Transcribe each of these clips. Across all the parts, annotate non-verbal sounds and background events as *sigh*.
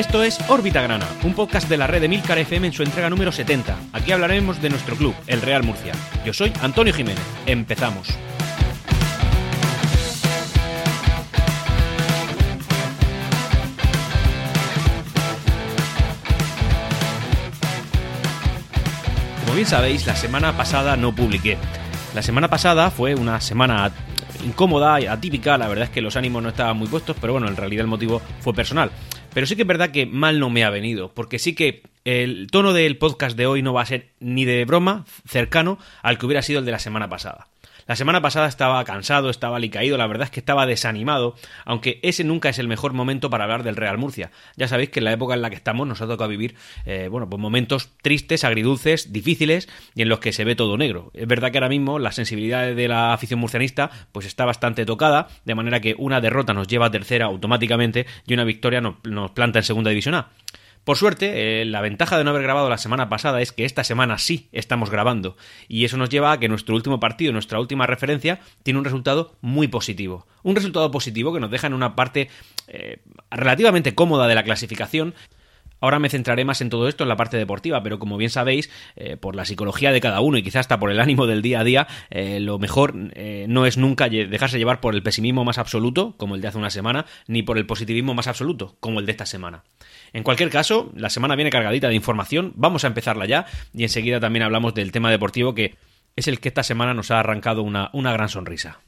Esto es Órbita Grana, un podcast de la red de Milcar FM en su entrega número 70. Aquí hablaremos de nuestro club, el Real Murcia. Yo soy Antonio Jiménez. Empezamos. Como bien sabéis, la semana pasada no publiqué. La semana pasada fue una semana incómoda y atípica, la verdad es que los ánimos no estaban muy puestos, pero bueno, en realidad el motivo fue personal. Pero sí que es verdad que mal no me ha venido, porque sí que el tono del podcast de hoy no va a ser ni de broma cercano al que hubiera sido el de la semana pasada. La semana pasada estaba cansado, estaba alicaído, la verdad es que estaba desanimado, aunque ese nunca es el mejor momento para hablar del Real Murcia. Ya sabéis que en la época en la que estamos nos ha tocado vivir, eh, bueno, pues momentos tristes, agridulces, difíciles y en los que se ve todo negro. Es verdad que ahora mismo la sensibilidad de la afición murcianista pues está bastante tocada, de manera que una derrota nos lleva a tercera automáticamente y una victoria nos, nos planta en segunda división A. Por suerte, eh, la ventaja de no haber grabado la semana pasada es que esta semana sí estamos grabando, y eso nos lleva a que nuestro último partido, nuestra última referencia, tiene un resultado muy positivo. Un resultado positivo que nos deja en una parte eh, relativamente cómoda de la clasificación, Ahora me centraré más en todo esto en la parte deportiva, pero como bien sabéis, eh, por la psicología de cada uno y quizás hasta por el ánimo del día a día, lo mejor no es nunca dejarse llevar por el pesimismo más absoluto, como el de hace una semana, ni por el positivismo más absoluto, como el de esta semana. En cualquier caso, la semana viene cargadita de información, vamos a empezarla ya y enseguida también hablamos del tema deportivo que es el que esta semana nos ha arrancado una, una gran sonrisa.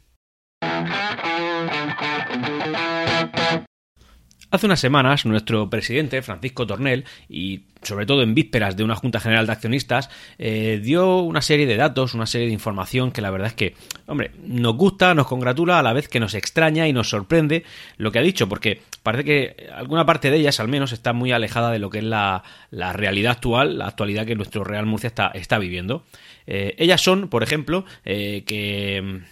Hace unas semanas, nuestro presidente, Francisco Tornel, y sobre todo en vísperas de una Junta General de Accionistas, eh, dio una serie de datos, una serie de información que la verdad es que, hombre, nos gusta, nos congratula, a la vez que nos extraña y nos sorprende lo que ha dicho, porque parece que alguna parte de ellas, al menos, está muy alejada de lo que es la, realidad actual, la actualidad que nuestro Real Murcia está, está viviendo. Eh, ellas son, por ejemplo, eh, que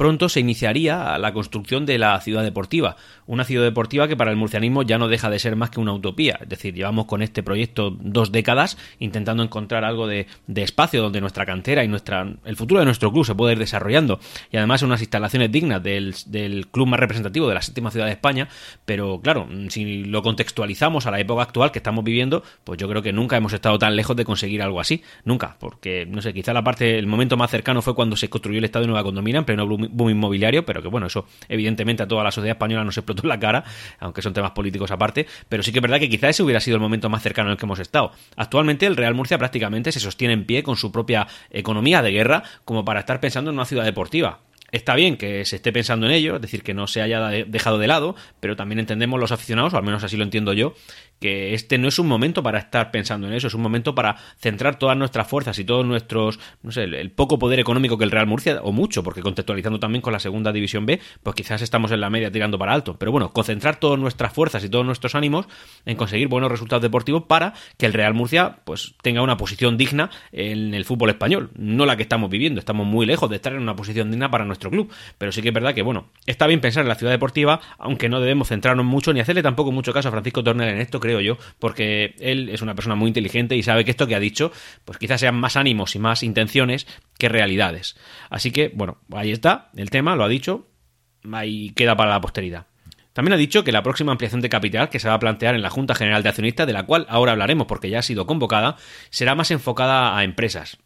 pronto se iniciaría la construcción de la ciudad deportiva, una ciudad deportiva que para el murcianismo ya no deja de ser más que una utopía, es decir, llevamos con este proyecto dos décadas intentando encontrar algo de, espacio donde nuestra cantera y nuestra, el futuro de nuestro club se pueda ir desarrollando. Y además unas instalaciones dignas del, club más representativo de la séptima ciudad de España, pero claro, si lo contextualizamos a la época actual que estamos viviendo, pues yo creo que nunca hemos estado tan lejos de conseguir algo así, nunca, porque no sé, quizá la parte, el momento más cercano fue cuando se construyó el Estado de Nueva Condomina en pleno boom inmobiliario, pero que bueno, eso evidentemente a toda la sociedad española nos explotó en la cara, aunque son temas políticos aparte, pero sí que es verdad que quizá ese hubiera sido el momento más cercano en el que hemos estado. Actualmente el Real Murcia prácticamente se sostiene en pie con su propia economía de guerra como para estar pensando en una ciudad deportiva. Está bien que se esté pensando en ello, es decir, que no se haya dejado de lado, pero también entendemos los aficionados, o al menos así lo entiendo yo, que este no es un momento para estar pensando en eso, es un momento para centrar todas nuestras fuerzas y todos nuestros, no sé, el, poco poder económico que el Real Murcia, o mucho, porque contextualizando también con la segunda división B, pues quizás estamos en la media tirando para alto. Pero bueno, concentrar todas nuestras fuerzas y todos nuestros ánimos en conseguir buenos resultados deportivos para que el Real Murcia pues tenga una posición digna en el fútbol español, no la que estamos viviendo, estamos muy lejos de estar en una posición digna para nuestro club, pero sí que es verdad que bueno, está bien pensar en la ciudad deportiva, aunque no debemos centrarnos mucho ni hacerle tampoco mucho caso a Francisco Tornel en esto, creo yo, porque él es una persona muy inteligente y sabe que esto que ha dicho, pues quizás sean más ánimos y más intenciones que realidades. Así que, bueno, ahí está el tema, lo ha dicho, ahí queda para la posteridad. También ha dicho que la próxima ampliación de capital que se va a plantear en la Junta General de Accionistas, de la cual ahora hablaremos porque ya ha sido convocada, será más enfocada a empresas.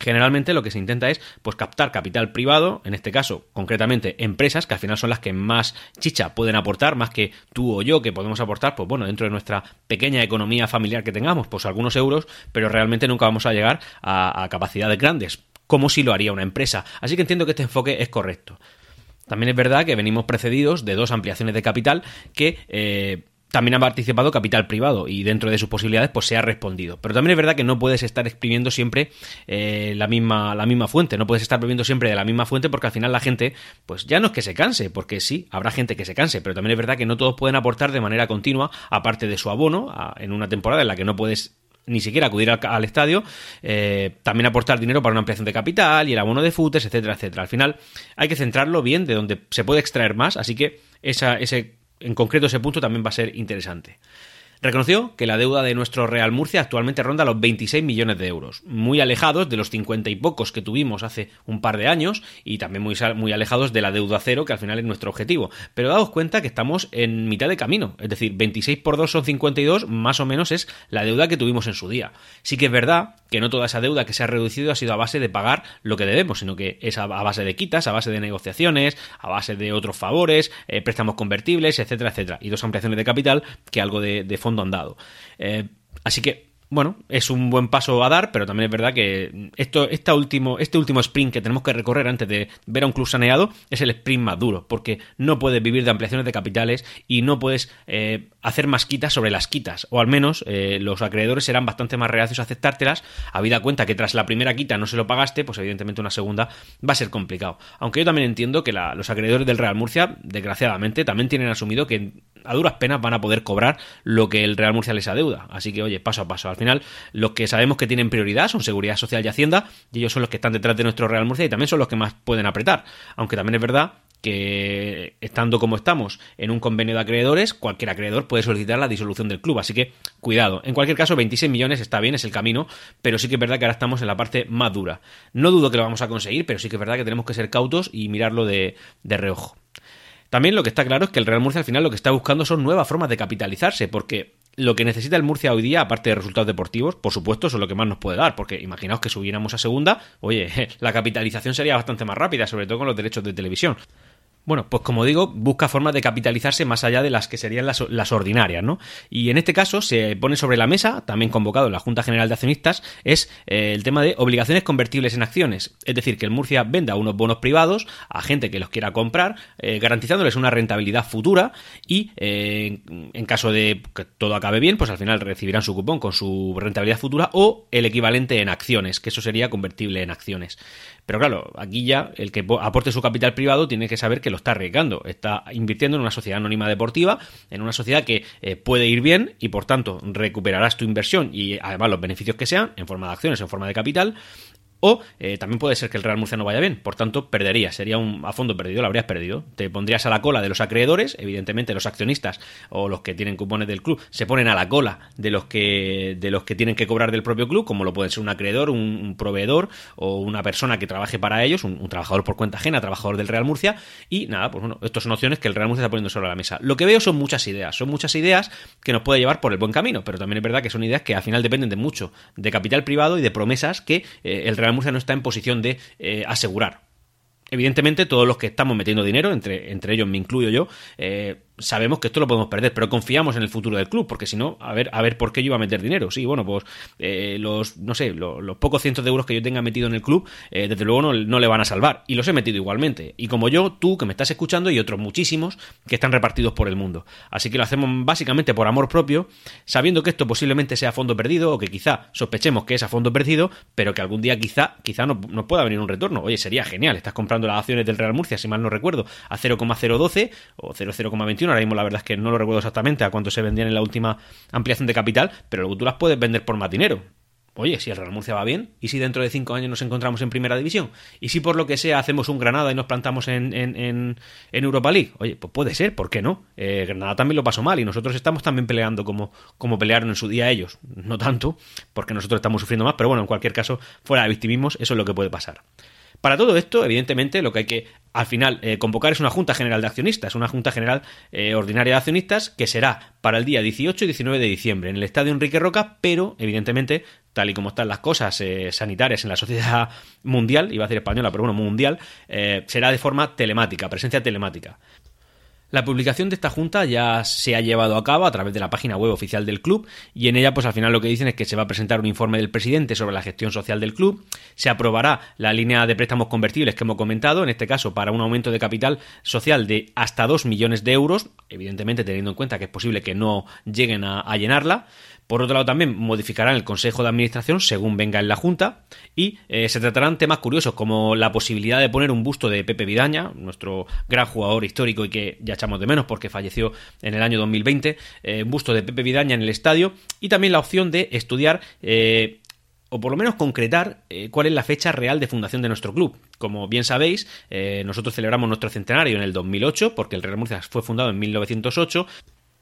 Generalmente lo que se intenta es pues captar capital privado, en este caso concretamente empresas, que al final son las que más chicha pueden aportar, más que tú o yo que podemos aportar, pues bueno, dentro de nuestra pequeña economía familiar que tengamos, pues algunos euros, pero realmente nunca vamos a llegar a, capacidades grandes, como si lo haría una empresa. Así que entiendo que este enfoque es correcto. También es verdad que venimos precedidos de dos ampliaciones de capital que eh, también ha participado capital privado y dentro de sus posibilidades pues se ha respondido. Pero también es verdad que no puedes estar exprimiendo siempre eh, la, misma, la misma fuente, no puedes estar bebiendo siempre de la misma fuente porque al final la gente pues ya no es que se canse, porque sí, habrá gente que se canse, pero también es verdad que no todos pueden aportar de manera continua, aparte de su abono, en una temporada en la que no puedes ni siquiera acudir al, estadio, eh, también aportar dinero para una ampliación de capital y el abono de footers, etcétera, etcétera. Al final hay que centrarlo bien de donde se puede extraer más, así que esa, ese en concreto ese punto también va a ser interesante. Reconoció que la deuda de nuestro Real Murcia actualmente ronda los 26 millones de euros, muy alejados de los 50 y pocos que tuvimos hace un par de años y también muy, muy alejados de la deuda cero, que al final es nuestro objetivo. Pero daos cuenta que estamos en mitad de camino, es decir, 26 por 2 son 52, más o menos es la deuda que tuvimos en su día. Sí que es verdad que no toda esa deuda que se ha reducido ha sido a base de pagar lo que debemos, sino que es a base de quitas, a base de negociaciones, a base de otros favores, eh, préstamos convertibles, etcétera, etcétera, y dos ampliaciones de capital que algo de, de fondo han dado. Eh, así que bueno, es un buen paso a dar, pero también es verdad que esto, esta último, este último sprint que tenemos que recorrer antes de ver a un club saneado es el sprint más duro, porque no puedes vivir de ampliaciones de capitales y no puedes eh, hacer más quitas sobre las quitas, o al menos eh, los acreedores serán bastante más reacios a aceptártelas, habida cuenta que tras la primera quita no se lo pagaste, pues evidentemente una segunda va a ser complicado. Aunque yo también entiendo que los acreedores del Real Murcia, desgraciadamente, también tienen asumido que a duras penas van a poder cobrar lo que el Real Murcia les adeuda. Así que, oye, paso a paso. Al final, los que sabemos que tienen prioridad son Seguridad Social y Hacienda, y ellos son los que están detrás de nuestro Real Murcia y también son los que más pueden apretar. Aunque también es verdad que estando como estamos en un convenio de acreedores, cualquier acreedor puede solicitar la disolución del club. Así que cuidado. En cualquier caso, 26 millones está bien, es el camino, pero sí que es verdad que ahora estamos en la parte más dura. No dudo que lo vamos a conseguir, pero sí que es verdad que tenemos que ser cautos y mirarlo de, de reojo. También lo que está claro es que el Real Murcia al final lo que está buscando son nuevas formas de capitalizarse, porque lo que necesita el Murcia hoy día, aparte de resultados deportivos, por supuesto, eso es lo que más nos puede dar, porque imaginaos que subiéramos a segunda, oye, *laughs* la capitalización sería bastante más rápida, sobre todo con los derechos de televisión. Bueno, pues como digo, busca formas de capitalizarse más allá de las que serían las, ordinarias, ¿no? Y en este caso se pone sobre la mesa, también convocado en la Junta General de Accionistas, es eh, el tema de obligaciones convertibles en acciones. Es decir, que el Murcia venda unos bonos privados a gente que los quiera comprar, eh, garantizándoles una rentabilidad futura y eh, en caso de que todo acabe bien, pues al final recibirán su cupón con su rentabilidad futura o el equivalente en acciones, que eso sería convertible en acciones. Pero claro, aquí ya el que aporte su capital privado tiene que saber que lo está arriesgando. Está invirtiendo en una sociedad anónima deportiva, en una sociedad que eh, puede ir bien y por tanto recuperarás tu inversión y además los beneficios que sean en forma de acciones, en forma de capital. O eh, también puede ser que el Real Murcia no vaya bien, por tanto perderías, sería un a fondo perdido, lo habrías perdido. Te pondrías a la cola de los acreedores, evidentemente los accionistas o los que tienen cupones del club se ponen a la cola de los que de los que tienen que cobrar del propio club, como lo puede ser un acreedor, un, proveedor o una persona que trabaje para ellos, un, trabajador por cuenta ajena, trabajador del Real Murcia. Y nada, pues bueno, estas son opciones que el Real Murcia está poniendo sobre la mesa. Lo que veo son muchas ideas, son muchas ideas que nos puede llevar por el buen camino, pero también es verdad que son ideas que al final dependen de mucho de capital privado y de promesas que eh, el Real Murcia no está en posición de eh, asegurar. Evidentemente, todos los que estamos metiendo dinero, entre, entre ellos me incluyo yo, eh, sabemos que esto lo podemos perder, pero confiamos en el futuro del club, porque si no, a ver, a ver por qué yo iba a meter dinero. Sí, bueno, pues eh, los, no sé, los, pocos cientos de euros que yo tenga metido en el club, eh, desde luego no, le van a salvar. Y los he metido igualmente. Y como yo, tú que me estás escuchando y otros muchísimos que están repartidos por el mundo. Así que lo hacemos básicamente por amor propio, sabiendo que esto posiblemente sea fondo perdido, o que quizá sospechemos que es a fondo perdido, pero que algún día quizá, quizá nos no pueda venir un retorno. Oye, sería genial, estás comprando las acciones del Real Murcia, si mal no recuerdo, a 0,012 o 0,021 ahora mismo la verdad es que no lo recuerdo exactamente a cuánto se vendían en la última ampliación de capital, pero luego tú las puedes vender por más dinero. Oye, si el Real Murcia va bien, y si dentro de cinco años nos encontramos en primera división, y si por lo que sea hacemos un Granada y nos plantamos en, en, Europa League, oye, pues puede ser, ¿por qué no? Eh, Granada también lo pasó mal y nosotros estamos también peleando como, como pelearon en su día ellos. No tanto, porque nosotros estamos sufriendo más, pero bueno, en cualquier caso, fuera de victimismos, eso es lo que puede pasar. Para todo esto, evidentemente, lo que hay que al final eh, convocar es una Junta General de Accionistas, una Junta General eh, Ordinaria de Accionistas que será para el día 18 y 19 de diciembre en el Estadio Enrique Roca, pero evidentemente, tal y como están las cosas eh, sanitarias en la sociedad *laughs* mundial, iba a decir española, pero bueno, mundial, será de forma telemática, presencia telemática. La publicación de esta junta ya se ha llevado a cabo a través de la página web oficial del club y en ella pues al final lo que dicen es que se va a presentar un informe del presidente sobre la gestión social del club, se aprobará la línea de préstamos convertibles que hemos comentado, en este caso para un aumento de capital social de hasta 2 millones de euros, evidentemente teniendo en cuenta que es posible que no lleguen a, a llenarla, por otro lado, también modificarán el Consejo de Administración según venga en la Junta y eh, se tratarán temas curiosos como la posibilidad de poner un busto de Pepe Vidaña, nuestro gran jugador histórico y que ya echamos de menos porque falleció en el año 2020, eh, un busto de Pepe Vidaña en el estadio y también la opción de estudiar eh, o por lo menos concretar cuál es la fecha real de fundación de nuestro club. Como bien sabéis, nosotros celebramos nuestro centenario en el 2008, porque el Real Murcia fue fundado en 1908,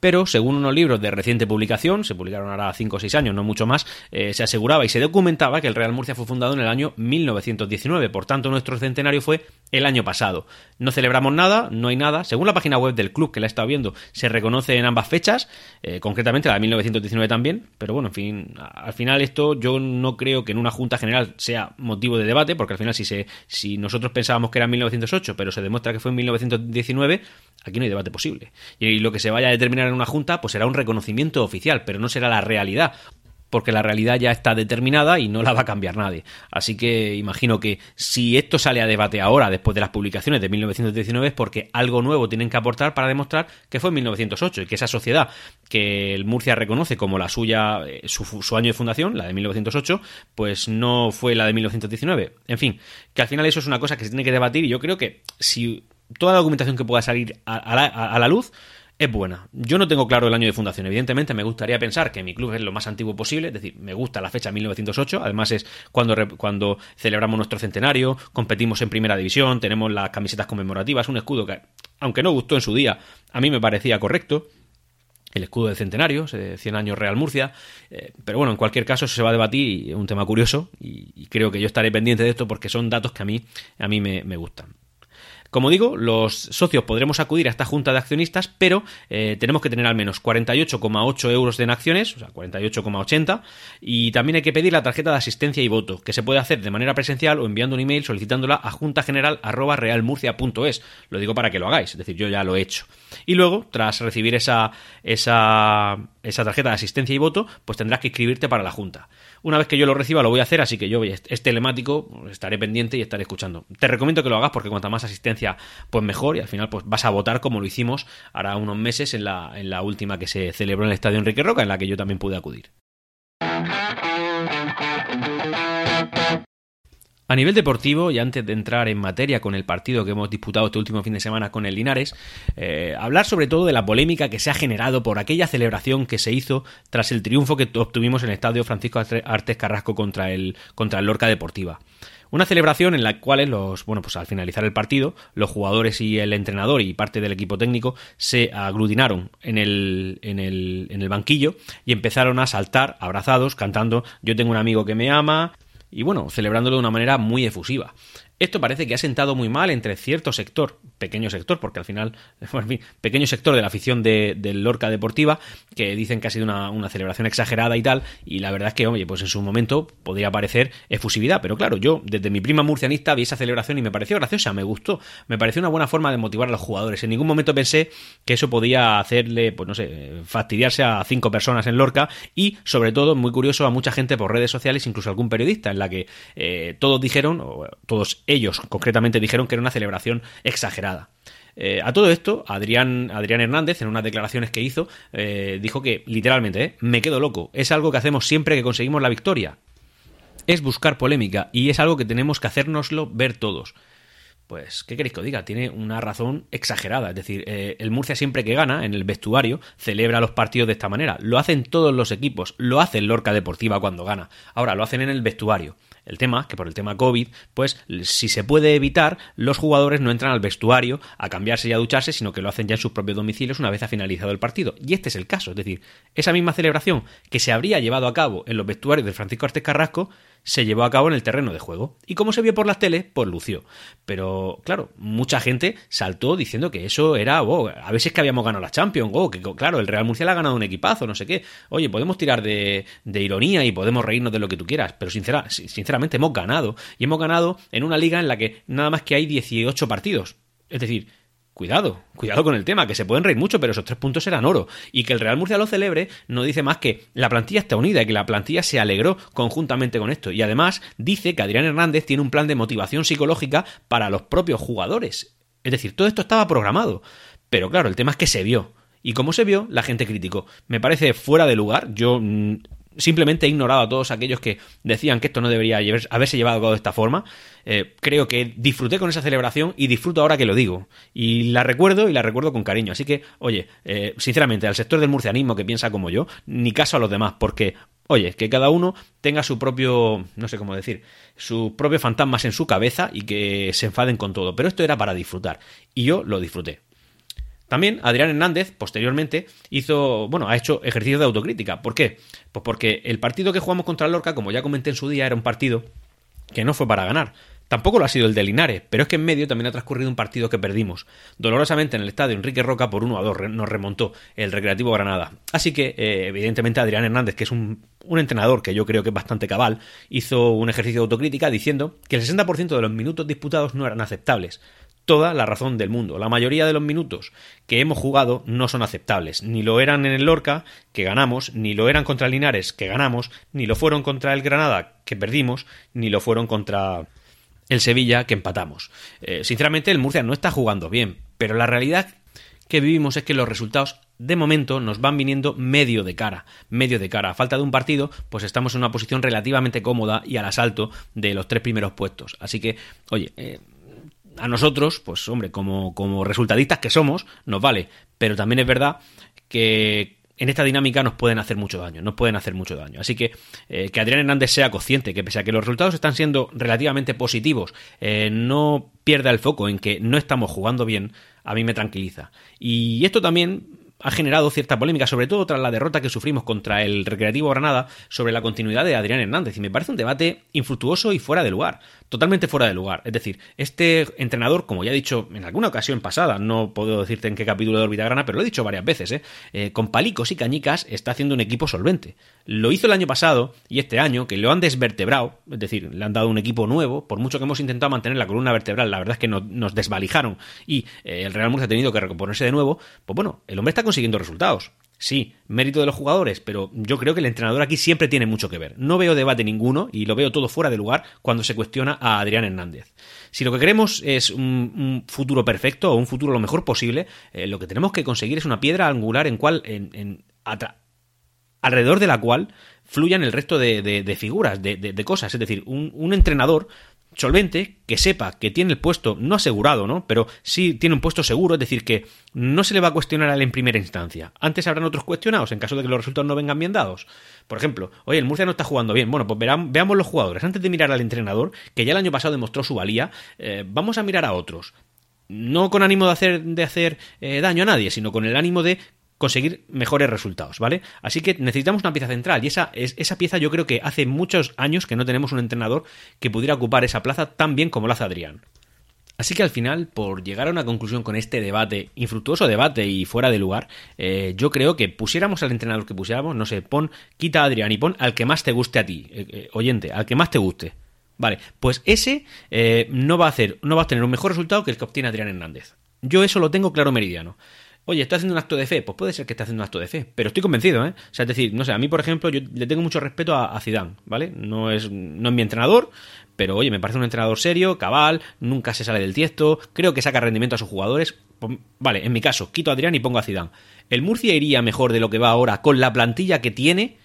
pero según unos libros de reciente publicación, se publicaron ahora 5 o 6 años, no mucho más, eh, se aseguraba y se documentaba que el Real Murcia fue fundado en el año 1919, por tanto nuestro centenario fue el año pasado. No celebramos nada, no hay nada, según la página web del club que la he estado viendo, se reconoce en ambas fechas, eh, concretamente la de 1919 también, pero bueno, en fin, al final esto yo no creo que en una Junta General sea motivo de debate, porque al final si, se, nosotros pensábamos que era 1908, pero se demuestra que fue en 1919, aquí no hay debate posible. Y lo que se vaya a determinar en una junta, pues será un reconocimiento oficial, pero no será la realidad porque la realidad ya está determinada y no la va a cambiar nadie. Así que imagino que si esto sale a debate ahora, después de las publicaciones de 1919, es porque algo nuevo tienen que aportar para demostrar que fue en 1908 y que esa sociedad que el Murcia reconoce como la suya, eh, su, año de fundación, la de 1908, pues no fue la de 1919. En fin, que al final eso es una cosa que se tiene que debatir y yo creo que si toda la documentación que pueda salir a la luz es buena. Yo no tengo claro el año de fundación. Evidentemente, me gustaría pensar que mi club es lo más antiguo posible, es decir, me gusta la fecha 1908. Además, es cuando, cuando celebramos nuestro centenario, competimos en primera división, tenemos las camisetas conmemorativas, un escudo que, aunque no gustó en su día, a mí me parecía correcto el escudo del centenario, 100 años Real Murcia. Eh, pero bueno, en cualquier caso, se va a debatir, un tema curioso y, creo que yo estaré pendiente de esto porque son datos que a mí, a mí me gustan. Como digo, los socios podremos acudir a esta junta de accionistas, pero eh, tenemos que tener al menos 48,8 euros en acciones, o sea, 48,80, y también hay que pedir la tarjeta de asistencia y voto, que se puede hacer de manera presencial o enviando un email solicitándola a juntageneral.realmurcia.es. Lo digo para que lo hagáis, es decir, yo ya lo he hecho. Y luego, tras recibir esa, esa, esa tarjeta de asistencia y voto, pues tendrás que inscribirte para la junta. Una vez que yo lo reciba lo voy a hacer, así que yo es telemático, estaré pendiente y estaré escuchando. Te recomiendo que lo hagas porque cuanta más asistencia, pues mejor y al final pues vas a votar como lo hicimos ahora unos meses en la, en la última que se celebró en el Estadio Enrique Roca, en la que yo también pude acudir. A nivel deportivo, y antes de entrar en materia con el partido que hemos disputado este último fin de semana con el Linares, eh, hablar sobre todo de la polémica que se ha generado por aquella celebración que se hizo tras el triunfo que obtuvimos en el estadio Francisco Artes Carrasco contra el, contra el Lorca Deportiva. Una celebración en la cual los, bueno, pues al finalizar el partido, los jugadores y el entrenador y parte del equipo técnico se aglutinaron en el, en el, en el banquillo y empezaron a saltar abrazados, cantando Yo tengo un amigo que me ama, y bueno, celebrándolo de una manera muy efusiva. Esto parece que ha sentado muy mal entre cierto sector, pequeño sector, porque al final, *laughs* en fin, pequeño sector de la afición de, del Lorca Deportiva, que dicen que ha sido una, celebración exagerada y tal, y la verdad es que, oye, pues en su momento podría parecer efusividad, pero claro, yo desde mi prima murcianista vi esa celebración y me pareció graciosa, me gustó, me pareció una buena forma de motivar a los jugadores. En ningún momento pensé que eso podía hacerle, pues no sé, fastidiarse a cinco personas en Lorca y, sobre todo, muy curioso, a mucha gente por redes sociales, incluso algún periodista, en la que eh, todos dijeron, o todos ellos concretamente dijeron que era una celebración exagerada. Eh, a todo esto, Adrián, Adrián Hernández, en unas declaraciones que hizo, eh, dijo que, literalmente, eh, me quedo loco. Es algo que hacemos siempre que conseguimos la victoria. Es buscar polémica y es algo que tenemos que hacérnoslo ver todos. Pues, ¿qué queréis que os diga? Tiene una razón exagerada. Es decir, el Murcia siempre que gana, en el vestuario, celebra los partidos de esta manera. Lo hacen todos los equipos. Lo hace el Lorca Deportiva cuando gana. Ahora, lo hacen en el vestuario. El tema, que por el tema COVID, pues si se puede evitar, los jugadores no entran al vestuario a cambiarse y a ducharse, sino que lo hacen ya en sus propios domicilios una vez ha finalizado el partido. Y este es el caso, es decir, esa misma celebración que se habría llevado a cabo en los vestuarios de Francisco Artes Carrasco se llevó a cabo en el terreno de juego. Y como se vio por las teles, pues lució. Pero, claro, mucha gente saltó diciendo que eso era, a veces que habíamos ganado la Champions, oh, que claro, el Real Murcia le ha ganado un equipazo, no sé qué. Oye, podemos tirar de, ironía y podemos reírnos de lo que tú quieras, pero sincera, sinceramente hemos ganado. Y hemos ganado en una liga en la que nada más que hay 18 partidos. Es decir, Cuidado, cuidado con el tema, que se pueden reír mucho, pero esos tres puntos eran oro. Y que el Real Murcia lo celebre no dice más que la plantilla está unida y que la plantilla se alegró conjuntamente con esto. Y además dice que Adrián Hernández tiene un plan de motivación psicológica para los propios jugadores. Es decir, todo esto estaba programado. Pero claro, el tema es que se vio. Y como se vio, la gente criticó. Me parece fuera de lugar. Yo mm, simplemente he ignorado a todos aquellos que decían que esto no debería haberse llevado a cabo de esta forma. Eh, creo que disfruté con esa celebración y disfruto ahora que lo digo. Y la recuerdo y la recuerdo con cariño. Así que, oye, eh, sinceramente, al sector del murcianismo que piensa como yo, ni caso a los demás, porque, oye, que cada uno tenga su propio, no sé cómo decir, sus propios fantasmas en su cabeza y que se enfaden con todo. Pero esto era para disfrutar. Y yo lo disfruté. También Adrián Hernández, posteriormente, hizo, bueno, ha hecho ejercicio de autocrítica. ¿Por qué? Pues porque el partido que jugamos contra el Lorca, como ya comenté en su día, era un partido que no fue para ganar. Tampoco lo ha sido el de Linares, pero es que en medio también ha transcurrido un partido que perdimos. Dolorosamente en el estadio Enrique Roca por 1 a 2 nos remontó el Recreativo Granada. Así que, eh, evidentemente, Adrián Hernández, que es un, un, entrenador que yo creo que es bastante cabal, hizo un ejercicio de autocrítica diciendo que el 60% de los minutos disputados no eran aceptables toda la razón del mundo. La mayoría de los minutos que hemos jugado no son aceptables. Ni lo eran en el Lorca, que ganamos, ni lo eran contra el Linares, que ganamos, ni lo fueron contra el Granada, que perdimos, ni lo fueron contra el Sevilla, que empatamos. Eh, sinceramente, el Murcia no está jugando bien, pero la realidad que vivimos es que los resultados de momento nos van viniendo medio de cara, medio de cara. A falta de un partido, pues estamos en una posición relativamente cómoda y al asalto de los tres primeros puestos. Así que, oye, eh, a nosotros, pues hombre, como, como resultadistas que somos, nos vale. Pero también es verdad que en esta dinámica nos pueden hacer mucho daño, nos pueden hacer mucho daño. Así que eh, que Adrián Hernández sea consciente que pese a que los resultados están siendo relativamente positivos, eh, no pierda el foco en que no estamos jugando bien, a mí me tranquiliza. Y esto también ha generado cierta polémica, sobre todo tras la derrota que sufrimos contra el Recreativo Granada sobre la continuidad de Adrián Hernández. Y me parece un debate infructuoso y fuera de lugar, totalmente fuera de lugar. Es decir, este entrenador, como ya he dicho en alguna ocasión pasada, no puedo decirte en qué capítulo de Orbitagrana, pero lo he dicho varias veces, ¿eh? ¿eh? con palicos y cañicas está haciendo un equipo solvente. Lo hizo el año pasado y este año, que lo han desvertebrado, es decir, le han dado un equipo nuevo, por mucho que hemos intentado mantener la columna vertebral, la verdad es que nos desvalijaron y eh, el Real Murcia ha tenido que recomponerse de nuevo, pues bueno, el hombre está consiguiendo resultados. Sí, mérito de los jugadores, pero yo creo que el entrenador aquí siempre tiene mucho que ver. No veo debate ninguno y lo veo todo fuera de lugar cuando se cuestiona a Adrián Hernández. Si lo que queremos es un, futuro perfecto o un futuro lo mejor posible, eh, lo que tenemos que conseguir es una piedra angular en cual, en, alrededor de la cual fluyan el resto de, figuras, de, cosas. Es decir, un, entrenador solvente que sepa que tiene el puesto no asegurado, ¿no? Pero sí tiene un puesto seguro, es decir, que no se le va a cuestionar a él en primera instancia. Antes habrán otros cuestionados en caso de que los resultados no vengan bien dados. Por ejemplo, oye, el Murcia no está jugando bien. Bueno, pues veamos los jugadores. Antes de mirar al entrenador, que ya el año pasado demostró su valía, eh, vamos a mirar a otros no con ánimo de hacer, de hacer eh, daño a nadie, sino con el ánimo de conseguir mejores resultados, ¿vale? Así que necesitamos una pieza central y esa, esa pieza yo creo que hace muchos años que no tenemos un entrenador que pudiera ocupar esa plaza tan bien como lo hace Adrián. Así que al final, por llegar a una conclusión con este debate, infructuoso debate y fuera de lugar, eh, yo creo que pusiéramos al entrenador que pusiéramos, no sé, pon, quita a Adrián y pon al que más te guste a ti, eh, eh, oyente, al que más te guste. Vale, pues ese no va a hacer, no va a tener un mejor resultado que el que obtiene Adrián Hernández. Yo eso lo tengo claro meridiano. Oye, ¿está haciendo un acto de fe? Pues puede ser que esté haciendo un acto de fe, pero estoy convencido, ¿eh? O sea, es decir, no sé, a mí, por ejemplo, yo le tengo mucho respeto a, Zidane, ¿vale? No es, no es mi entrenador, pero oye, me parece un entrenador serio, cabal, nunca se sale del tiesto, creo que saca rendimiento a sus jugadores. Pues, vale, en mi caso, quito a Adrián y pongo a Zidane. ¿El Murcia iría mejor de lo que va ahora con la plantilla que tiene?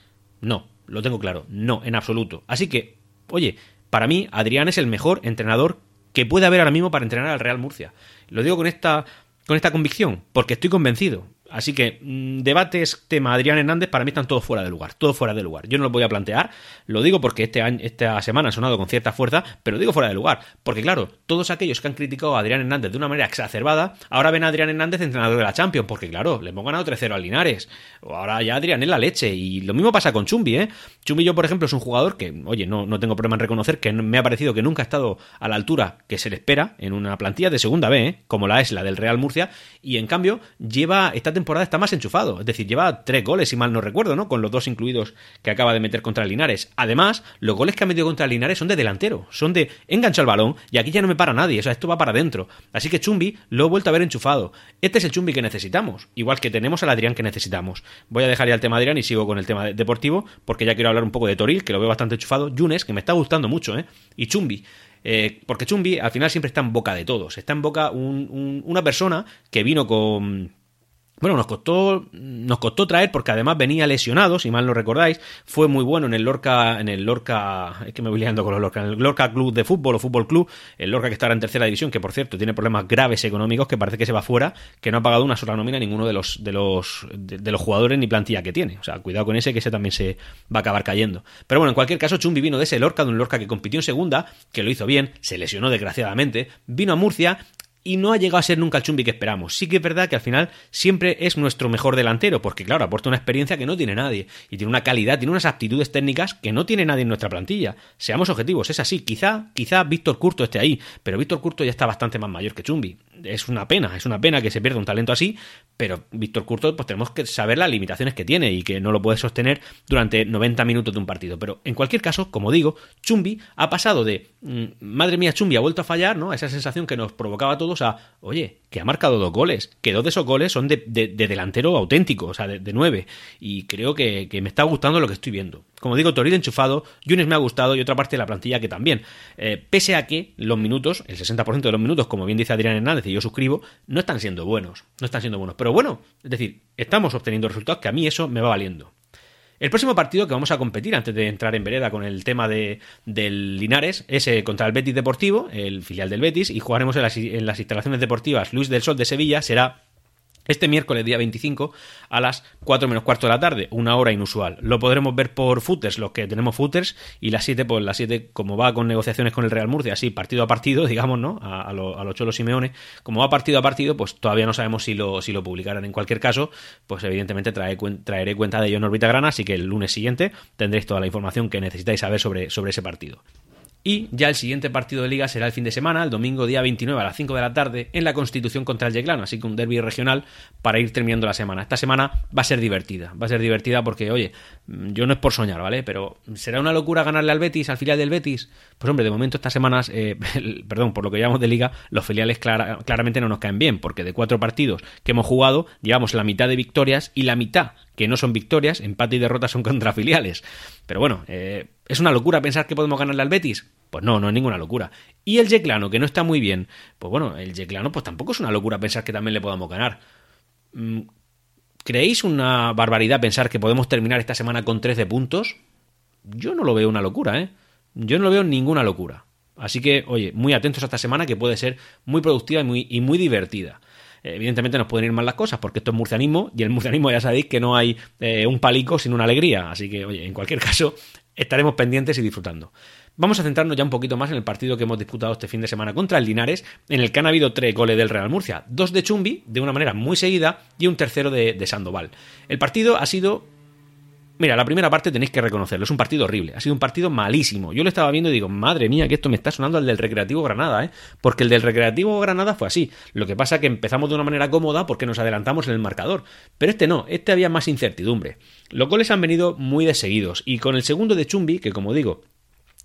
No, lo tengo claro, no, en absoluto. Así que, oye, para mí, Adrián es el mejor entrenador que puede haber ahora mismo para entrenar al Real Murcia. Lo digo con esta con esta convicción, porque estoy convencido. Así que mm, debates tema Adrián Hernández para mí están todos fuera de lugar, todos fuera de lugar. Yo no lo voy a plantear, lo digo porque este año, esta semana ha sonado con cierta fuerza, pero digo fuera de lugar, porque claro, todos aquellos que han criticado a Adrián Hernández de una manera exacerbada, ahora ven a Adrián Hernández entrenador de la Champions, porque claro, le hemos ganado 3-0 al Linares, o ahora ya Adrián es la leche, y lo mismo pasa con Chumbi, ¿eh? Chumbi yo, por ejemplo, es un jugador que, oye, no, no tengo problema en reconocer que me ha parecido que nunca ha estado a la altura que se le espera en una plantilla de segunda B, ¿eh? como la es la del Real Murcia, y en cambio lleva, esta está más enchufado es decir, lleva tres goles, si mal no recuerdo, ¿no? Con los dos incluidos que acaba de meter contra Linares. Además, los goles que ha metido contra Linares son de delantero, son de engancha el balón y aquí ya no me para nadie, o sea, esto va para adentro. Así que Chumbi lo he vuelto a ver enchufado. Este es el Chumbi que necesitamos, igual que tenemos al Adrián que necesitamos. Voy a dejar ya el tema Adrián y sigo con el tema deportivo, porque ya quiero hablar un poco de Toril, que lo veo bastante enchufado. Yunes, que me está gustando mucho, ¿eh? Y Chumbi. Eh, porque Chumbi al final siempre está en boca de todos. Está en boca una persona que vino con bueno, nos costó, nos costó traer porque además venía lesionado, si mal no recordáis. Fue muy bueno en el Lorca, en el Lorca, es que me voy liando con los Lorca, en el Lorca Club de Fútbol o Fútbol Club, el Lorca que está en tercera división, que por cierto tiene problemas graves económicos, que parece que se va fuera, que no ha pagado una sola nómina a ninguno de los, de los, de, los jugadores ni plantilla que tiene. O sea, cuidado con ese, que ese también se va a acabar cayendo. Pero bueno, en cualquier caso, Chumbi vino de ese Lorca, de un Lorca que compitió en segunda, que lo hizo bien, se lesionó desgraciadamente, vino a Murcia y no ha llegado a ser nunca el Chumbi que esperamos. Sí que es verdad que al final siempre es nuestro mejor delantero, porque claro, aporta una experiencia que no tiene nadie, y tiene una calidad, tiene unas aptitudes técnicas que no tiene nadie en nuestra plantilla. Seamos objetivos, es así. Quizá, quizá Víctor Curto esté ahí, pero Víctor Curto ya está bastante más mayor que Chumbi. Es una pena, es una pena que se pierda un talento así, pero Víctor Curto, pues tenemos que saber las limitaciones que tiene y que no lo puede sostener durante 90 minutos de un partido. Pero en cualquier caso, como digo, Chumbi ha pasado de mm, madre mía, Chumbi ha vuelto a fallar, ¿no? Esa sensación que nos provocaba a todos a, oye, que ha marcado dos goles, que dos de esos goles son de, delantero auténtico, o sea, de, nueve. Y creo que, me está gustando lo que estoy viendo. Como digo, Toril enchufado, Yunes me ha gustado y otra parte de la plantilla que también. Eh, pese a que los minutos, el 60% de los minutos, como bien dice Adrián Hernández y yo suscribo, no están siendo buenos. No están siendo buenos. Pero bueno, es decir, estamos obteniendo resultados que a mí eso me va valiendo. El próximo partido que vamos a competir antes de entrar en vereda con el tema de, del Linares es eh, contra el Betis Deportivo, el filial del Betis, y jugaremos en las, en las instalaciones deportivas Luis del Sol de Sevilla. Será este miércoles, día 25, a las 4 menos cuarto de la tarde, una hora inusual. Lo podremos ver por footers, los que tenemos footers, y las 7, pues las 7, como va con negociaciones con el Real Murcia, así partido a partido, *laughs* digamos, ¿no? A, los Cholos Simeone, como va partido a partido, pues todavía no sabemos si lo, si lo publicarán. En cualquier caso, pues evidentemente traeré cuenta de ello en Orbita Grana, así que el lunes siguiente tendréis toda la información que necesitáis saber sobre, sobre ese partido. Y ya el siguiente partido de liga será el fin de semana, el domingo día 29 a las 5 de la tarde, en la Constitución contra el Yeclano, así que un derby regional para ir terminando la semana. Esta semana va a ser divertida, va a ser divertida porque, oye, yo no es por soñar, ¿vale? Pero ¿será una locura ganarle al Betis, al filial del Betis? Pues hombre, de momento estas semanas, eh, *laughs* perdón, por lo que llamamos de liga, los filiales claramente no nos caen bien, porque de cuatro partidos que hemos jugado, llevamos la mitad de victorias y la mitad que no son victorias, empate y derrota son *laughs* contra filiales. Pero bueno, eh, ¿es una locura pensar que podemos ganarle al Betis? Pues no, no es ninguna locura. Y el Yeclano, que no está muy bien, pues bueno, el Yeclano pues tampoco es una locura pensar que también le podamos ganar. Mm, ¿Creéis una barbaridad pensar que podemos terminar esta semana con 13 puntos? Yo no lo veo una locura, ¿eh? Yo no lo veo ninguna locura. Así que, oye, muy atentos a esta semana que puede ser muy productiva y muy, y muy divertida. Evidentemente nos pueden ir mal las cosas porque esto es murcianismo y el murcianismo ya sabéis que no hay eh, un palico sin una alegría. Así que, oye, en cualquier *laughs* caso, estaremos pendientes y disfrutando. Vamos a centrarnos ya un poquito más en el partido que hemos disputado este fin de semana contra el Linares, en el que han habido tres goles del Real Murcia, dos de Chumbi, de una manera muy seguida, y un tercero de, Sandoval. El partido ha sido Mira, la primera parte tenéis que reconocerlo, es un partido horrible, ha sido un partido malísimo. Yo lo estaba viendo y digo, madre mía, que esto me está sonando al del Recreativo Granada, ¿eh? Porque el del Recreativo Granada fue así. Lo que pasa es que empezamos de una manera cómoda porque nos adelantamos en el marcador. Pero este no, este había más incertidumbre. Los goles han venido muy de seguidos y con el segundo de Chumbi, que como digo,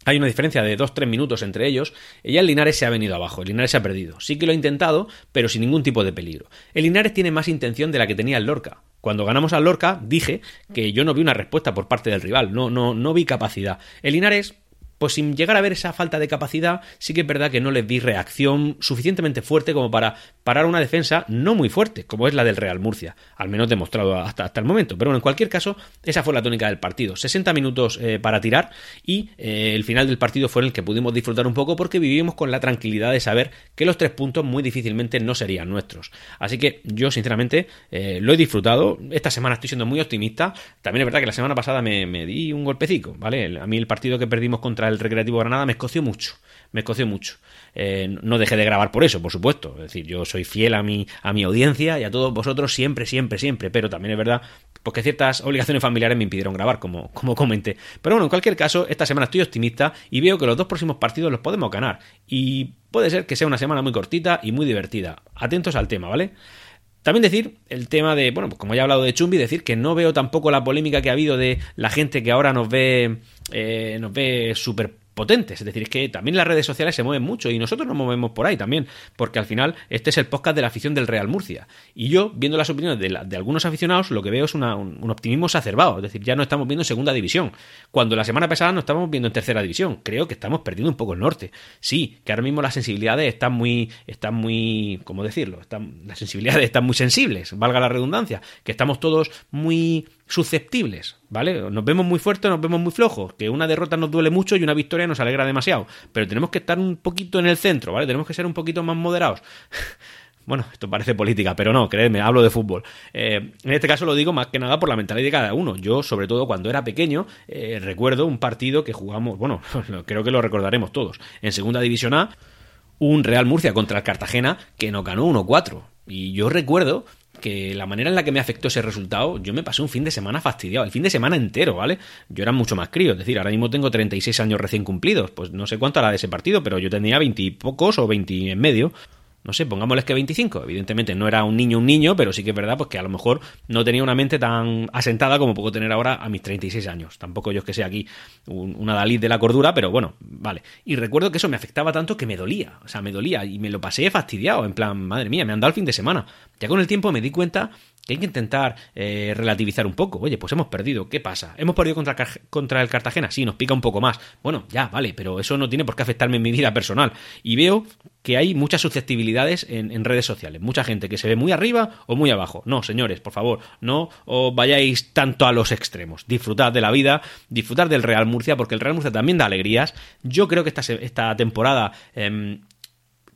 hay una diferencia de 2-3 minutos entre ellos. Ya el Linares se ha venido abajo, el Linares se ha perdido. Sí que lo ha intentado, pero sin ningún tipo de peligro. El Linares tiene más intención de la que tenía el Lorca. Cuando ganamos al Lorca, dije que yo no vi una respuesta por parte del rival, no, no, no vi capacidad. El Linares pues sin llegar a ver esa falta de capacidad, sí que es verdad que no les vi reacción suficientemente fuerte como para parar una defensa no muy fuerte, como es la del Real Murcia, al menos demostrado hasta, hasta el momento. Pero bueno, en cualquier caso, esa fue la tónica del partido. 60 minutos eh, para tirar y eh, el final del partido fue en el que pudimos disfrutar un poco porque vivimos con la tranquilidad de saber que los tres puntos muy difícilmente no serían nuestros. Así que yo, sinceramente, eh, lo he disfrutado. Esta semana estoy siendo muy optimista. También es verdad que la semana pasada me, me di un golpecico, ¿vale? A mí el partido que perdimos contra el Recreativo Granada me escoció mucho, me escoció mucho. Eh, no dejé de grabar por eso, por supuesto. Es decir, yo soy fiel a mi, a mi audiencia y a todos vosotros siempre, siempre, siempre. Pero también es verdad porque ciertas obligaciones familiares me impidieron grabar, como, como comenté. Pero bueno, en cualquier caso, esta semana estoy optimista y veo que los dos próximos partidos los podemos ganar. Y puede ser que sea una semana muy cortita y muy divertida. Atentos al tema, ¿vale? También decir el tema de, bueno, pues como ya he hablado de Chumbi, decir que no veo tampoco la polémica que ha habido de la gente que ahora nos ve, eh, nos ve súper potentes. Es decir, es que también las redes sociales se mueven mucho y nosotros nos movemos por ahí también, porque al final este es el podcast de la afición del Real Murcia. Y yo, viendo las opiniones de, algunos aficionados, lo que veo es un, optimismo exacerbado. Es decir, ya no estamos viendo en segunda división, cuando la semana pasada no estábamos viendo en tercera división. Creo que estamos perdiendo un poco el norte. Sí, que ahora mismo las sensibilidades están muy, están muy, ¿cómo decirlo? Las sensibilidades están muy sensibles, valga la redundancia, que estamos todos muy susceptibles, ¿vale? Nos vemos muy fuertes, nos vemos muy flojos, que una derrota nos duele mucho y una victoria nos alegra demasiado, pero tenemos que estar un poquito en el centro, ¿vale? Tenemos que ser un poquito más moderados. *laughs* Bueno, esto parece política, pero no, créeme, hablo de fútbol. Eh, en este caso lo digo más que nada por la mentalidad de cada uno. Yo, sobre todo cuando era pequeño, eh, recuerdo un partido que jugamos, bueno, *laughs* creo que lo recordaremos todos, en Segunda División A, un Real Murcia contra el Cartagena que nos ganó 1-4. Y yo recuerdo que la manera en la que me afectó ese resultado, yo me pasé un fin de semana fastidiado, el fin de semana entero, ¿vale? Yo era mucho más crío, es decir, ahora mismo tengo 36 años recién cumplidos, pues no sé cuánto era de ese partido, pero yo tenía 20 y pocos o 20 en medio no sé, pongámosles que 25. Evidentemente no era un niño un niño, pero sí que es verdad pues que a lo mejor no tenía una mente tan asentada como puedo tener ahora a mis 36 años. Tampoco yo es que sea aquí un, una de la cordura, pero bueno, vale. Y recuerdo que eso me afectaba tanto que me dolía, o sea, me dolía y me lo pasé fastidiado, en plan, madre mía, me han dado el fin de semana. Ya con el tiempo me di cuenta que hay que intentar eh, relativizar un poco. Oye, pues hemos perdido, ¿qué pasa? ¿Hemos perdido contra, contra el Cartagena? Sí, nos pica un poco más. Bueno, ya, vale, pero eso no tiene por qué afectarme en mi vida personal. Y veo que hay muchas susceptibilidades en, redes sociales. Mucha gente que se ve muy arriba o muy abajo. No, señores, por favor, no os vayáis tanto a los extremos. Disfrutad de la vida, disfrutad del Real Murcia, porque el Real Murcia también da alegrías. Yo creo que esta, esta temporada... Em,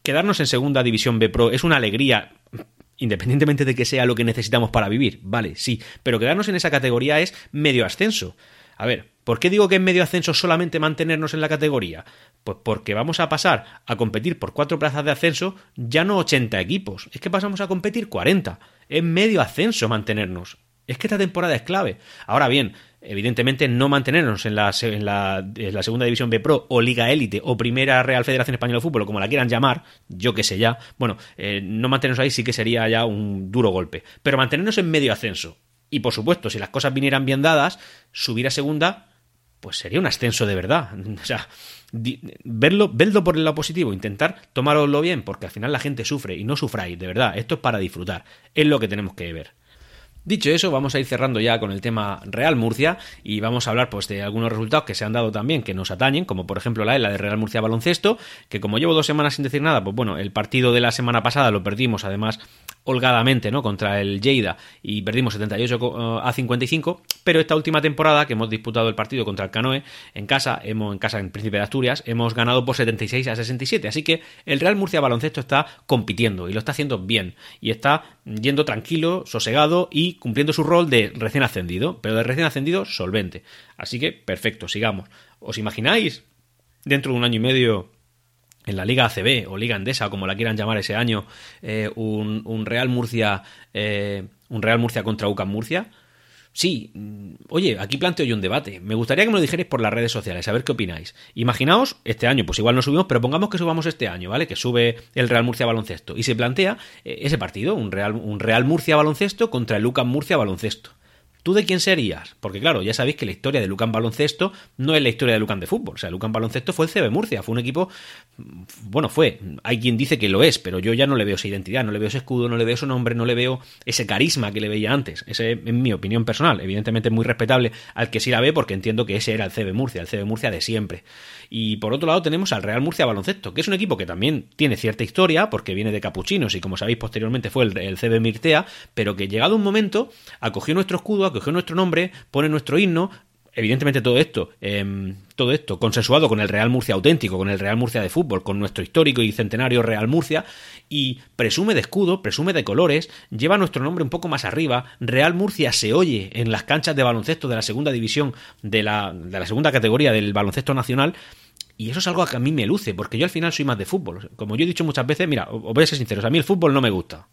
quedarnos en segunda división B Pro es una alegría independientemente de que sea lo que necesitamos para vivir, vale, sí, pero quedarnos en esa categoría es medio ascenso. A ver, ¿por qué digo que es medio ascenso solamente mantenernos en la categoría? Pues porque vamos a pasar a competir por cuatro plazas de ascenso, ya no 80 equipos, es que pasamos a competir 40. Es medio ascenso mantenernos. Es que esta temporada es clave. Ahora bien, evidentemente no mantenernos en la, en la, segunda división B Pro o Liga Élite o Primera Real Federación Española de Fútbol, como la quieran llamar, yo que sé ya, bueno, eh, no mantenernos ahí sí que sería ya un duro golpe, pero mantenernos en medio ascenso. Y por supuesto, si las cosas vinieran bien dadas, subir a segunda, pues sería un ascenso de verdad. *laughs* O sea, verlo, verlo por el lado positivo, intentar tomároslo bien, porque al final la gente sufre y no sufráis, de verdad, esto es para disfrutar, es lo que tenemos que ver. Dicho eso, vamos a ir cerrando ya con el tema Real Murcia y vamos a hablar pues de algunos resultados que se han dado también que nos atañen, como por ejemplo la de Real Murcia Baloncesto, que como llevo dos semanas sin decir nada, pues bueno, el partido de la semana pasada lo perdimos además holgadamente, ¿no? Contra el Lleida y perdimos 78 eh, a 55, pero esta última temporada que hemos disputado el partido contra el Canoe en casa, hemos en casa en Príncipe de Asturias, hemos ganado por 76 a 67, así que el Real Murcia Baloncesto está compitiendo y lo está haciendo bien y está yendo tranquilo, sosegado y cumpliendo su rol de recién ascendido, pero de recién ascendido solvente. Así que perfecto, sigamos. ¿Os imagináis dentro de un año y medio en la Liga ACB o Liga Andesa, como la quieran llamar ese año, eh, un, Real Murcia, eh, un Real Murcia contra UCAM Murcia. Sí, mm, oye, aquí planteo yo un debate. Me gustaría que me lo dijerais por las redes sociales, a ver qué opináis. Imaginaos, este año, pues igual no subimos, pero pongamos que subamos este año, ¿vale? Que sube el Real Murcia baloncesto. Y se plantea eh, ese partido, un Real, un Real Murcia baloncesto contra el UCAM Murcia baloncesto. ¿Tú de quién serías? Porque claro, ya sabéis que la historia de Lucan Baloncesto no es la historia de Lucan de fútbol. O sea, Lucan Baloncesto fue el CB Murcia, fue un equipo, bueno, fue, hay quien dice que lo es, pero yo ya no le veo esa identidad, no le veo ese escudo, no le veo ese nombre, no le veo ese carisma que le veía antes. Ese es mi opinión personal, evidentemente muy respetable al que sí la ve porque entiendo que ese era el CB Murcia, el CB Murcia de siempre. Y por otro lado tenemos al Real Murcia Baloncesto, que es un equipo que también tiene cierta historia porque viene de Capuchinos y como sabéis posteriormente fue el, el CB Mirtea, pero que llegado un momento acogió nuestro escudo, acogió nuestro nombre, pone nuestro himno, evidentemente todo esto, eh, todo esto consensuado con el Real Murcia auténtico, con el Real Murcia de fútbol, con nuestro histórico y centenario Real Murcia, y presume de escudo, presume de colores, lleva nuestro nombre un poco más arriba, Real Murcia se oye en las canchas de baloncesto de la segunda división, de la, de la segunda categoría del baloncesto nacional, y eso es algo que a mí me luce, porque yo al final soy más de fútbol. Como yo he dicho muchas veces, mira, os voy a ser sinceros, a mí el fútbol no me gusta.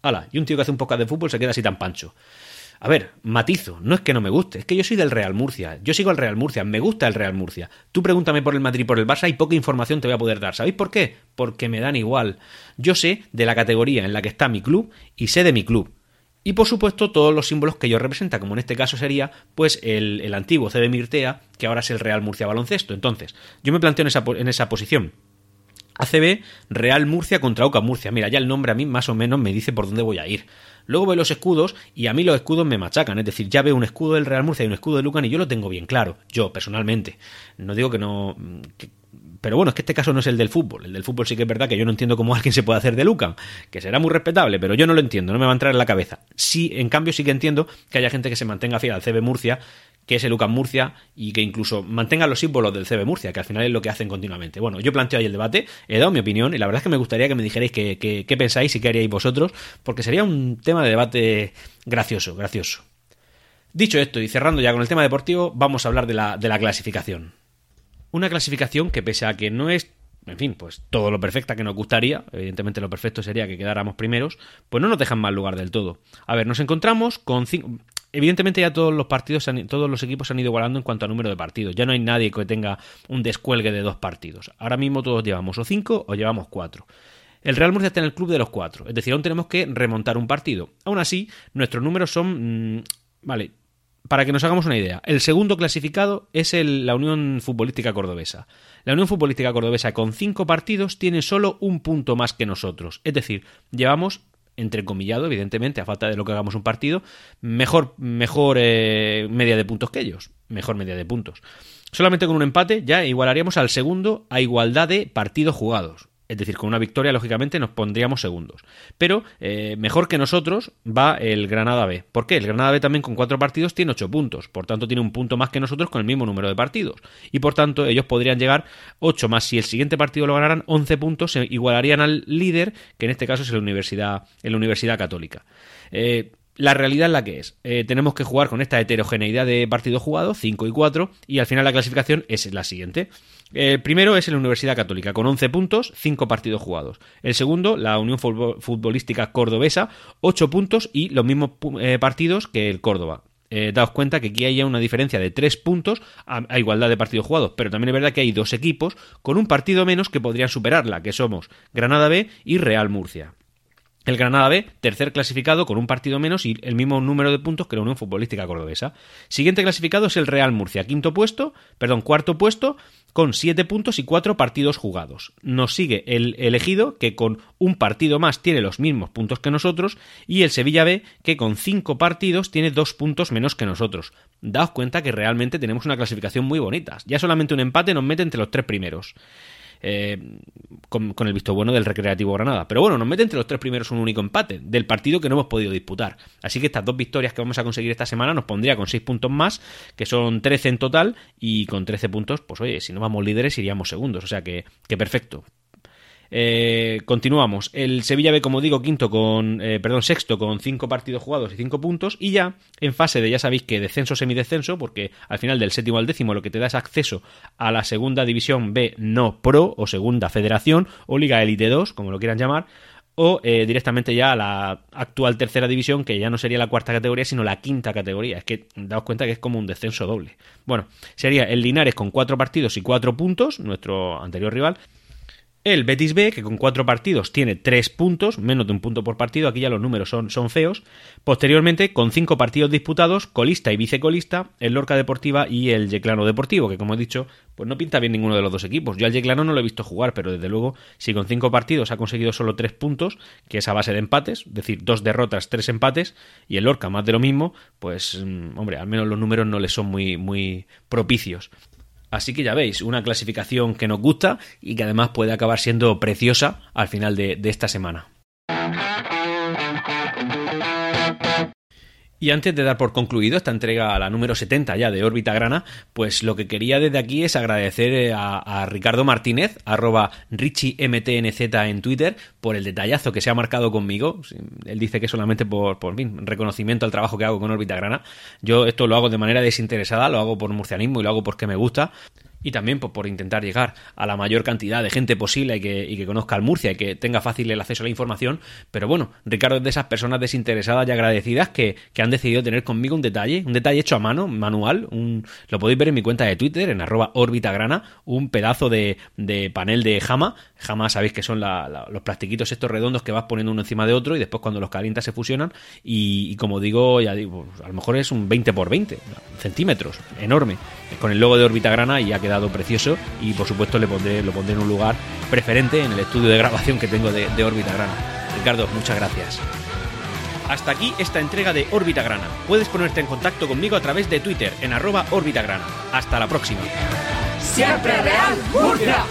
Hala, y un tío que hace un poco de fútbol se queda así tan pancho. A ver, matizo, no es que no me guste, es que yo soy del Real Murcia, yo sigo al Real Murcia, me gusta el Real Murcia. Tú pregúntame por el Madrid por el Barça y poca información te voy a poder dar. ¿Sabéis por qué? Porque me dan igual. Yo sé de la categoría en la que está mi club y sé de mi club. Y por supuesto todos los símbolos que yo representa, como en este caso sería pues el, el antiguo CB Mirtea, que ahora es el Real Murcia Baloncesto. Entonces, yo me planteo en esa, en esa posición. ACB, Real Murcia contra Oca Murcia. Mira, ya el nombre a mí más o menos me dice por dónde voy a ir. Luego veo los escudos y a mí los escudos me machacan. Es decir, ya veo un escudo del Real Murcia y un escudo de Lucan y yo lo tengo bien claro. Yo, personalmente. No digo que no. pero bueno, es que este caso no es el del fútbol. El del fútbol sí que es verdad que yo no entiendo cómo *laughs* alguien se puede hacer de Lucan, que será muy respetable, pero yo no lo entiendo, no me va a entrar en la cabeza. Sí, en cambio, sí que entiendo que haya gente que se mantenga fiel al CB Murcia que es el UCAM Murcia y que incluso mantenga los símbolos del CB Murcia, que al final es lo que hacen continuamente. Bueno, yo planteo ahí el debate, he dado mi opinión y la verdad es que me gustaría que me dijerais qué, pensáis y qué haríais vosotros, porque sería un tema de debate gracioso, gracioso. Dicho esto y cerrando ya con el tema deportivo, vamos a hablar de la, de la clasificación. Una clasificación que pese a que no es en fin, pues todo lo perfecta que nos gustaría, evidentemente lo perfecto sería que quedáramos primeros, pues no nos dejan mal lugar del todo. A ver, nos encontramos con cinco... Evidentemente ya todos los partidos, todos los equipos se han ido igualando en cuanto a número de partidos. Ya no hay nadie que tenga un descuelgue de dos partidos. Ahora mismo todos llevamos o cinco o llevamos cuatro. El Real Murcia está en el club de los cuatro, es decir, aún tenemos que remontar un partido. Aún así, nuestros números son... Mm, vale, para que nos hagamos una idea, el segundo clasificado es la Unión Futbolística Cordobesa. La Unión Futbolística Cordobesa con cinco partidos tiene solo un punto más que nosotros. Es decir, llevamos entrecomillado, evidentemente, a falta de lo que hagamos un partido, mejor, mejor eh, media de puntos que ellos. Mejor media de puntos. Solamente con un empate ya igualaríamos al segundo a igualdad de partidos jugados. Es decir, con una victoria, lógicamente, nos pondríamos segundos. Pero eh, mejor que nosotros va el Granada B. ¿Por qué? El Granada B también con cuatro partidos tiene ocho puntos. Por tanto, tiene un punto más que nosotros con el mismo número de partidos. Y por tanto, ellos podrían llegar ocho más. Si el siguiente partido lo ganaran, once puntos, se igualarían al líder, que en este caso es la Universidad, Universidad Católica. Eh, la realidad es la que es. Eh, tenemos que jugar con esta heterogeneidad de partidos jugados, 5 y 4, y al final la clasificación es la siguiente. El primero es la Universidad Católica, con 11 puntos, 5 partidos jugados. El segundo, la Unión Futbolística Cordobesa, 8 puntos y los mismos eh, partidos que el Córdoba. Eh, daos cuenta que aquí hay una diferencia de 3 puntos a, a, igualdad de partidos jugados, pero también es verdad que hay dos equipos con un partido menos que podrían superarla, que somos Granada B y Real Murcia. El Granada B, tercer clasificado con un partido menos y el mismo número de puntos que la Unión Futbolística Cordobesa. Siguiente clasificado es el Real Murcia, quinto puesto, perdón, cuarto puesto con siete puntos y cuatro partidos jugados. Nos sigue el elegido que con un partido más tiene los mismos puntos que nosotros y el Sevilla B que con cinco partidos tiene dos puntos menos que nosotros. Daos cuenta que realmente tenemos una clasificación muy bonita. Ya solamente un empate nos mete entre los tres primeros. Eh, con, el visto bueno del Recreativo Granada. Pero bueno, nos mete entre los tres primeros un único empate del partido que no hemos podido disputar. Así que estas dos victorias que vamos a conseguir esta semana nos pondría con 6 puntos más, que son 13 en total, y con 13 puntos, pues oye, si no vamos líderes iríamos segundos. O sea que, que perfecto. Eh, continuamos. El Sevilla ve como digo, quinto con, eh, perdón, sexto con cinco partidos jugados y cinco puntos. Y ya en fase de, ya sabéis que descenso semidescenso, porque al final del séptimo al décimo lo que te da es acceso a la segunda división B no pro o segunda federación o Liga Elite 2, como lo quieran llamar. O eh, directamente ya a la actual tercera división, que ya no sería la cuarta categoría, sino la quinta categoría. Es que daos cuenta que es como un descenso doble. Bueno, sería el Linares con cuatro partidos y cuatro puntos, nuestro anterior rival. El Betis B, que con cuatro partidos tiene tres puntos, menos de un punto por partido, aquí ya los números son, son feos. Posteriormente, con cinco partidos disputados, colista y vicecolista, el Lorca Deportiva y el Yeclano Deportivo, que como he dicho, pues no pinta bien ninguno de los dos equipos. Yo al Yeclano no lo he visto jugar, pero desde luego, si con cinco partidos ha conseguido solo tres puntos, que es a base de empates, es decir, dos derrotas, tres empates, y el Lorca más de lo mismo, pues, mm, hombre, al menos los números no le son muy, muy propicios. Así que ya veis, una clasificación que nos gusta y que además puede acabar siendo preciosa al final de, esta semana. Y antes de dar por concluido esta entrega a la número 70 ya de órbita grana, pues lo que quería desde aquí es agradecer eh, a, Ricardo Martínez, arroba RichieMTNZ en Twitter, por el detallazo que se ha marcado conmigo. Él dice que solamente por, por reconocimiento al trabajo que hago con órbita grana. Yo esto lo hago de manera desinteresada, lo hago por murcianismo y lo hago porque me gusta y también pues, por intentar llegar a la mayor cantidad de gente posible y que, y que, conozca al Murcia y que tenga fácil el acceso a la información. Pero bueno, Ricardo es de esas personas desinteresadas y agradecidas que, que han decidido tener conmigo un detalle, un detalle hecho a mano, manual. Un, lo podéis ver en mi cuenta de Twitter, en arroba grana un pedazo de, de panel de jama. Jama sabéis que son los plastiquitos estos redondos que vas poniendo uno encima de otro y después cuando los calientas se fusionan. Y, como digo, ya digo, pues, a lo mejor es un 20 por 20 centímetros, enorme, con el logo de grana y ya que dado precioso y por supuesto le pondré, lo pondré en un lugar preferente en el estudio de grabación que tengo de, de Órbita Grana. Ricardo, muchas gracias. Hasta aquí esta entrega de Órbita Grana. Puedes ponerte en contacto conmigo a través de Twitter en arroba Órbita Grana. Hasta la próxima. Siempre Real Murcia.